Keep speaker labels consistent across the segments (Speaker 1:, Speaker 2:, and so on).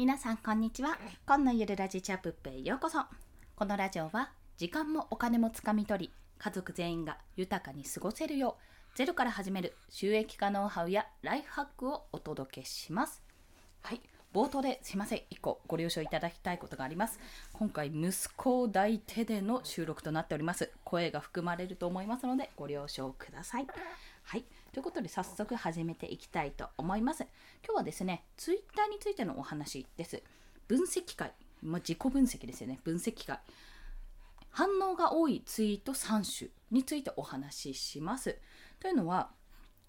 Speaker 1: 皆さんこんにちは。今のゆるラジチャップップへようこそ。このラジオは時間もお金もつかみ取り家族全員が豊かに過ごせるようゼロから始める収益化ノウハウやライフハックをお届けします。はい。冒頭ですいません。1個ご了承いただきたいことがあります。今回息子を抱いてでの収録となっております。声が含まれると思いますのでご了承ください。はい。ということで早速始めていきたいと思います。今日はですねツイッターについてのお話です。分析会、まあ、自己分析ですよね。分析会。反応が多いツイート3種についてお話しします。というのは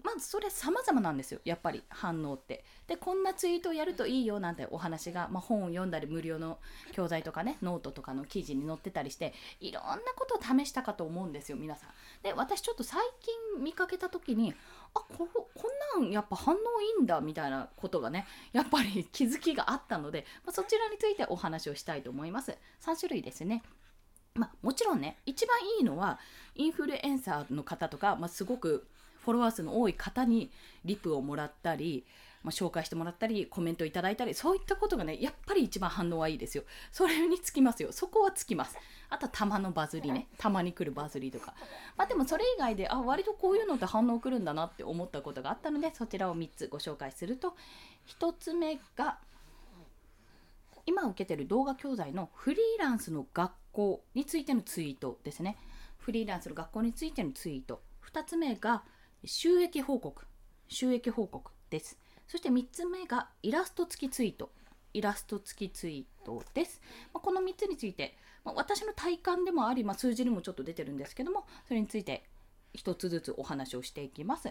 Speaker 1: まずそれ様々なんですよ。やっぱり反応って。でこんなツイートをやるといいよなんてお話が、まあ、本を読んだり無料の教材とかねノートとかの記事に載ってたりしていろんなことを試したかと思うんですよ皆さん。で私ちょっと最近見かけた時にあここんなんやっぱ反応いいんだみたいなことがねやっぱり 気づきがあったので、まあ、そちらについてお話をしたいと思います。3種類ですね。まあ、もちろんね一番いいのはインフルエンサーの方とか、まあ、すごくフォロワー数の多い方にリプをもらったり、まあ、紹介してもらったりコメントいただいたりそういったことがねやっぱり一番反応はいいですよ。それにつきますよ。そこはつきます。あとはたまのバズりね。たまに来るバズりとか。まあでもそれ以外であ割とこういうのって反応来るんだなって思ったことがあったのでそちらを3つご紹介すると。1つ目が今受けてる動画教材のフリーランスの学校についてのツイートですね。フリーランスの学校についてのツイート。2つ目が収益報告。収益報告ですそして3つ目がイラスト付きツイート。イラスト付きツイートです、ま、この3つについて、ま、私の体感でもあり、ま、数字にもちょっと出てるんですけどもそれについて1つずつお話をしていきます。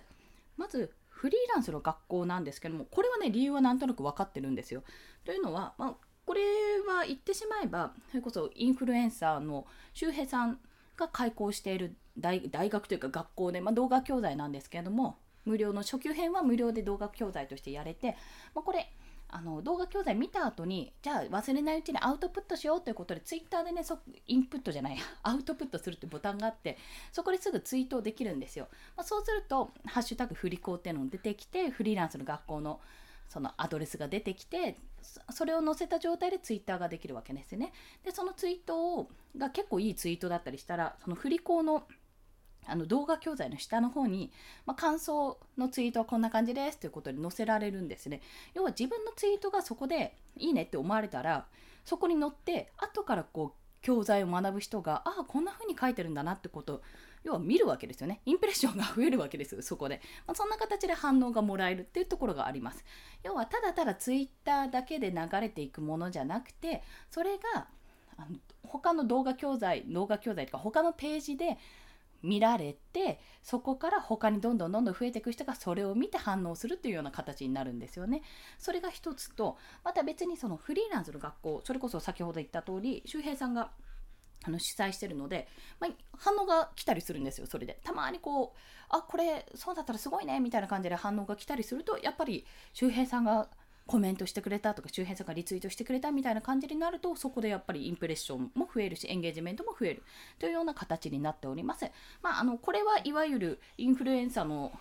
Speaker 1: まずフリーランスの学校なんですけどもこれはね理由はなんとなく分かってるんですよ。というのは、まあ、これは言ってしまえばそれこそインフルエンサーの周平さんが開講している大学というか学校で、まあ、動画教材なんですけれども無料の初級編は無料で動画教材としてやれて、まあ、これあの動画教材見た後にじゃあ忘れないうちにアウトプットしようということでツイッターでねインプットじゃない アウトプットするってボタンがあってそこですぐツイートできるんですよ、まあ、そうすると「ハッシュタグ振り子」っていうのが出てきてフリーランスの学校のそのアドレスが出てきてそれを載せた状態でツイッターができるわけですね。でそのツイートをが結構いいツイートだったりしたらその振り子のあの動画教材の下の方に、まあ、感想のツイートはこんな感じですということで載せられるんですね。要は自分のツイートがそこでいいねって思われたらそこに載って後からこう教材を学ぶ人がああこんな風に書いてるんだなってこと要は見るわけですよね。インプレッションが増えるわけですよそこで、まあ、そんな形で反応がもらえるっていうところがあります。要はただただツイッターだけで流れていくものじゃなくてそれがあの他の動画教材動画教材とか他のページで見られてそこから他にどんどんどんどん増えていく人がそれを見て反応するというような形になるんですよね。それが一つとまた別にそのフリーランスの学校それこそ先ほど言った通り周平さんがあの主催してるので、まあ、反応が来たりするんですよそれでたまにこうあこれそうだったらすごいねみたいな感じで反応が来たりするとやっぱり周平さんがコメントしてくれたとか周辺さんがリツイートしてくれたみたいな感じになるとそこでやっぱりインプレッションも増えるしエンゲージメントも増えるというような形になっております。まあ、あのこれはいわゆるインフルエンサーの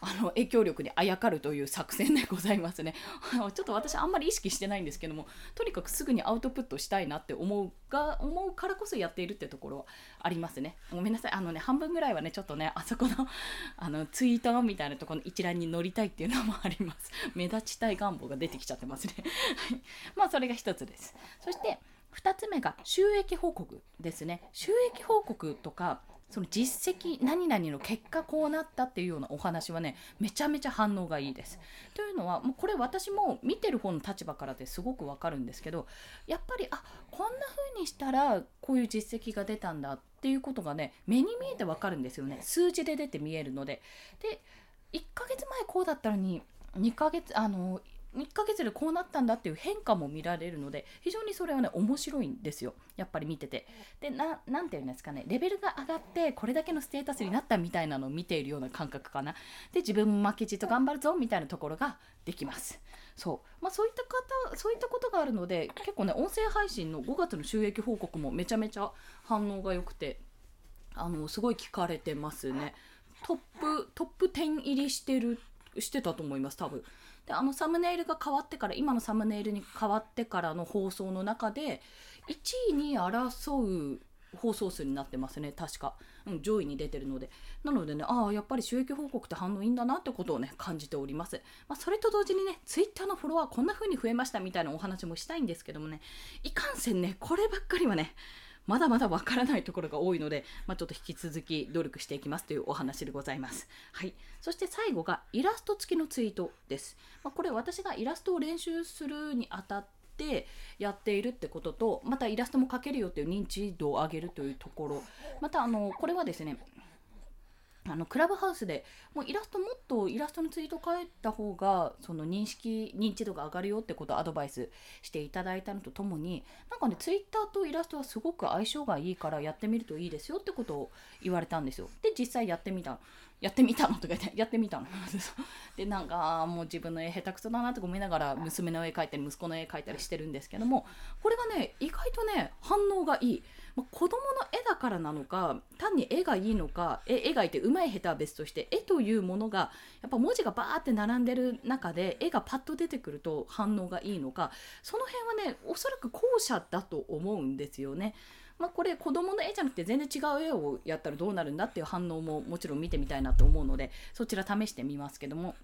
Speaker 1: あの影響力にあやかるという作戦でございますね。ちょっと私あんまり意識してないんですけどもとにかくすぐにアウトプットしたいなって思うが思うからこそやっているってところはありますね。ごめんなさいあのね半分ぐらいはねちょっとね あそこのあのツイートみたいなところの一覧に載りたいっていうのもあります。目立ちたい願望が出てきちゃってますね。まあそれが一つです。そして2つ目が収益報告ですね。収益報告とかその実績何々の結果こうなったっていうようなお話はねめちゃめちゃ反応がいいです。というのはもうこれ私も見てる方の立場からですごくわかるんですけどやっぱりあこんな風にしたらこういう実績が出たんだっていうことがね目に見えてわかるんですよね数字で出て見えるので。で1ヶ月前こうだったのに2ヶ月あの1ヶ月でこうなったんだっていう変化も見られるので非常にそれはね面白いんですよ。やっぱり見てて。で何て言うんですかね。レベルが上がってこれだけのステータスになったみたいなのを見ているような感覚かな。で自分も負けじと頑張るぞみたいなところができます。そう。まあそういった方そういったことがあるので結構ね音声配信の5月の収益報告もめちゃめちゃ反応が良くてあのすごい聞かれてますね。トップトップ10入りしてるしてたと思います多分。であのサムネイルが変わってから今のサムネイルに変わってからの放送の中で1位に争う放送数になってますね確か、うん、上位に出てるので。なのでねああやっぱり収益報告って反応いいんだなってことをね感じております、まあ、それと同時にね Twitter のフォロワーこんな風に増えましたみたいなお話もしたいんですけどもねいかんせんねこればっかりはねまだまだわからないところが多いので、まあ、ちょっと引き続き努力していきますというお話でございます。はい。そして最後がイラスト付きのツイートです。まあ、これ私がイラストを練習するにあたってやっているってこととまたイラストも描けるよっていう認知度を上げるというところまたあのこれはですねあのクラブハウスでもうイラストもっとイラストのツイート変えた方がその認識認知度が上がるよってことをアドバイスしていただいたのとともになんかねツイッターとイラストはすごく相性がいいからやってみるといいですよってことを言われたんですよ。で実際やってみた。やってみたのとか言ってやってみたの。でなんかもう自分の絵下手くそだなとか思いながら娘の絵描いたり息子の絵描いたりしてるんですけどもこれがね意外とね反応がいい。まあ、子供の絵だからなのか単に絵がいいのか絵描いてうまい下手は別として絵というものがやっぱ文字がバーって並んでる中で絵がパッと出てくると反応がいいのかその辺はねおそらく後者だと思うんですよね。まあ、これ子供の絵じゃなくて全然違う絵をやったらどうなるんだっていう反応ももちろん見てみたいなと思うのでそちら試してみますけども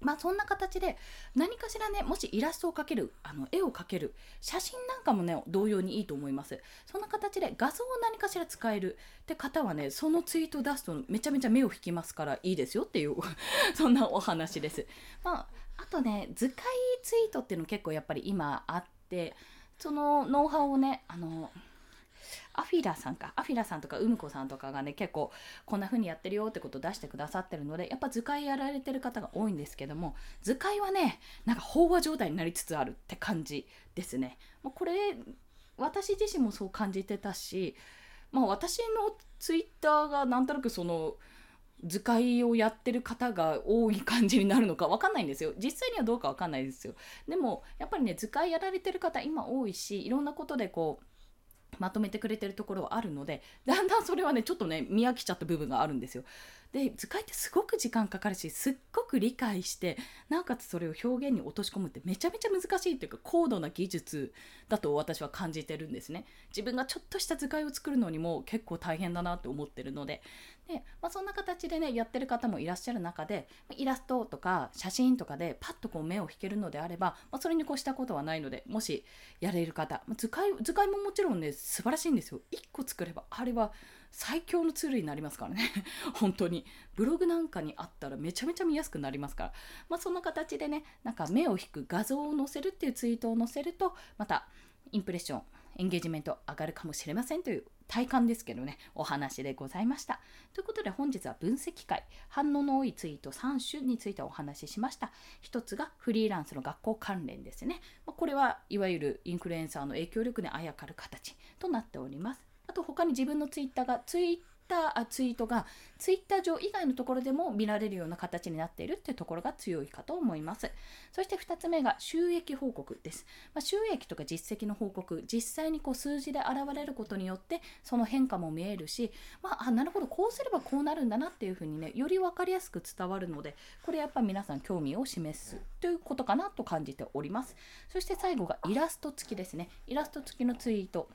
Speaker 1: まあそんな形で何かしらねもしイラストを描けるあの絵を描ける写真なんかもね同様にいいと思います。そんな形で画像を何かしら使える。って方はねそのツイートを出すとめちゃめちゃ目を引きますからいいですよっていう そんなお話です。まああとね図解ツイートっていうの結構やっぱり今あってそのノウハウをねあのアフィラさんか。アフィラさんとかうむこさんとかがね結構こんな風にやってるよってことを出してくださってるのでやっぱ図解やられてる方が多いんですけども図解はねなんか飽和状態になりつつあるって感じですね。もうこれ私自身もそう感じてたし、まあ、私のツイッターがなんとなくその図解をやってる方が多い感じになるのか分かんないんですよ。実際にはどうか分かんないですよ。でもやっぱりね図解やられてる方今多いしいろんなことでこうまとめてくれてるところはあるのでだんだんそれはねちょっとね見飽きちゃった部分があるんですよ。で図解ってすごく時間かかるしすっごく理解してなおかつそれを表現に落とし込むってめちゃめちゃ難しいっていうか高度な技術だと私は感じてるんですね。自分がちょっとした図解を作るのにも結構大変だなって思ってるのでで、まあ、そんな形でねやってる方もいらっしゃる中でイラストとか写真とかでパッとこう目を引けるのであれば、まあ、それに越したことはないのでもしやれる方、まあ、図解図解ももちろんね素晴らしいんですよ1個作ればあれは最強のツールになりますからね。本当に。ブログなんかにあったらめちゃめちゃ見やすくなりますから、まあ、そんな形でねなんか目を引く画像を載せるっていうツイートを載せるとまたインプレッションエンゲージメント上がるかもしれませんという体感ですけどね。お話でございました。ということで本日は分析会。反応の多いツイート3種についてお話ししました。一つがフリーランスの学校関連ですね。これはいわゆるインフルエンサーの影響力にあやかる形となっております。あと他に自分のツイッターがツイッターツイートがツイッター上以外のところでも見られるような形になっているっていうところが強いかと思います。そして2つ目が収益報告です。まあ、収益とか実績の報告、実際にこう数字で現れることによってその変化も見えるし、まあ、あなるほどこうすればこうなるんだなっていうふうにねより分かりやすく伝わるのでこれやっぱ皆さん興味を示すということかなと感じております。そして最後がイラスト付きですね。イラスト付きのツイート。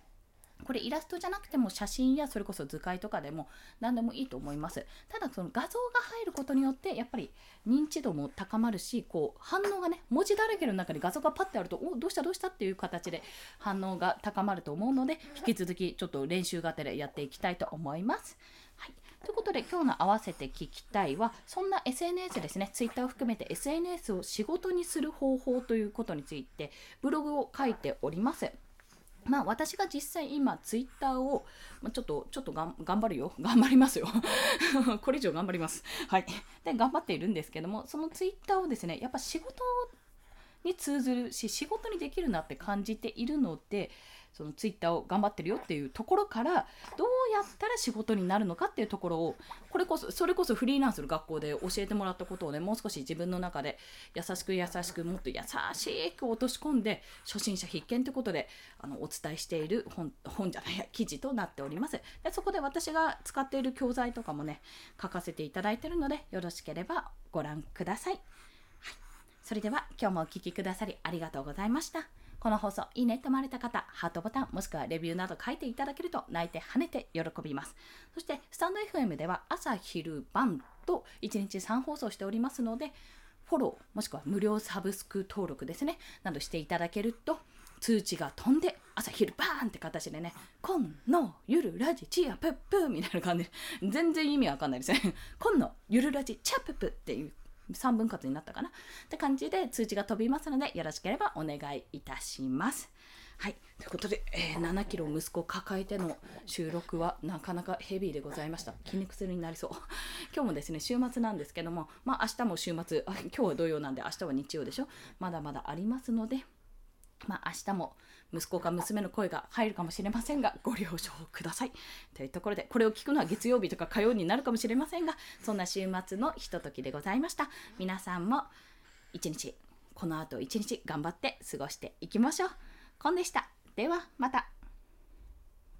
Speaker 1: これイラストじゃなくても写真やそれこそ図解とかでも何でもいいと思いますただその画像が入ることによってやっぱり認知度も高まるしこう反応がね文字だらけの中に画像がパッてあるとおどうしたどうしたっていう形で反応が高まると思うので引き続きちょっと練習がてらやっていきたいと思います。はいということで今日の合わせて聞きたいはそんな SNS ですね Twitter を含めて SNS を仕事にする方法ということについてブログを書いております。まあ私が実際今ツイッターを、まあ、ちょっとちょっと頑張るよ。頑張りますよ。これ以上頑張ります。はい。で頑張っているんですけどもそのツイッターをですねやっぱ仕事に通ずるし仕事にできるなって感じているのでそのツイッターを頑張ってるよっていうところからどうやったら仕事になるのかっていうところをこれこそそれこそフリーランスの学校で教えてもらったことをねもう少し自分の中で優しく優しくもっと優しく落とし込んで初心者必見ということであのお伝えしている本本じゃないや記事となっておりますでそこで私が使っている教材とかもね書かせていただいてるのでよろしければご覧ください。それでは今日もお聴きくださりありがとうございました。この放送いいねと思われた方、ハートボタンもしくはレビューなど書いていただけると泣いて跳ねて喜びます。そしてスタンド FM では朝昼晩と1日3放送しておりますので、フォローもしくは無料サブスク登録ですね、などしていただけると通知が飛んで朝昼バーンって形でね、今のゆるラジチアプップみたいな感じで、全然意味わかんないですね。今のゆるラジチアプップっていう3分割になったかなって感じで通知が飛びますのでよろしければお願いいたします。はい、ということで、えー7キロ息子を抱えての収録はなかなかヘビーでございました。筋肉痛になりそう。今日もですね、週末なんですけども、まあ明日も週末、今日は土曜なんで明日は日曜でしょ。まだまだありますので、まあ、明日も息子か娘の声が入るかもしれませんがご了承ください。というところでこれを聞くのは月曜日とか火曜になるかもしれませんがそんな週末のひとときでございました。皆さんも一日この後一日頑張って過ごしていきましょう。コンでした。ではまた。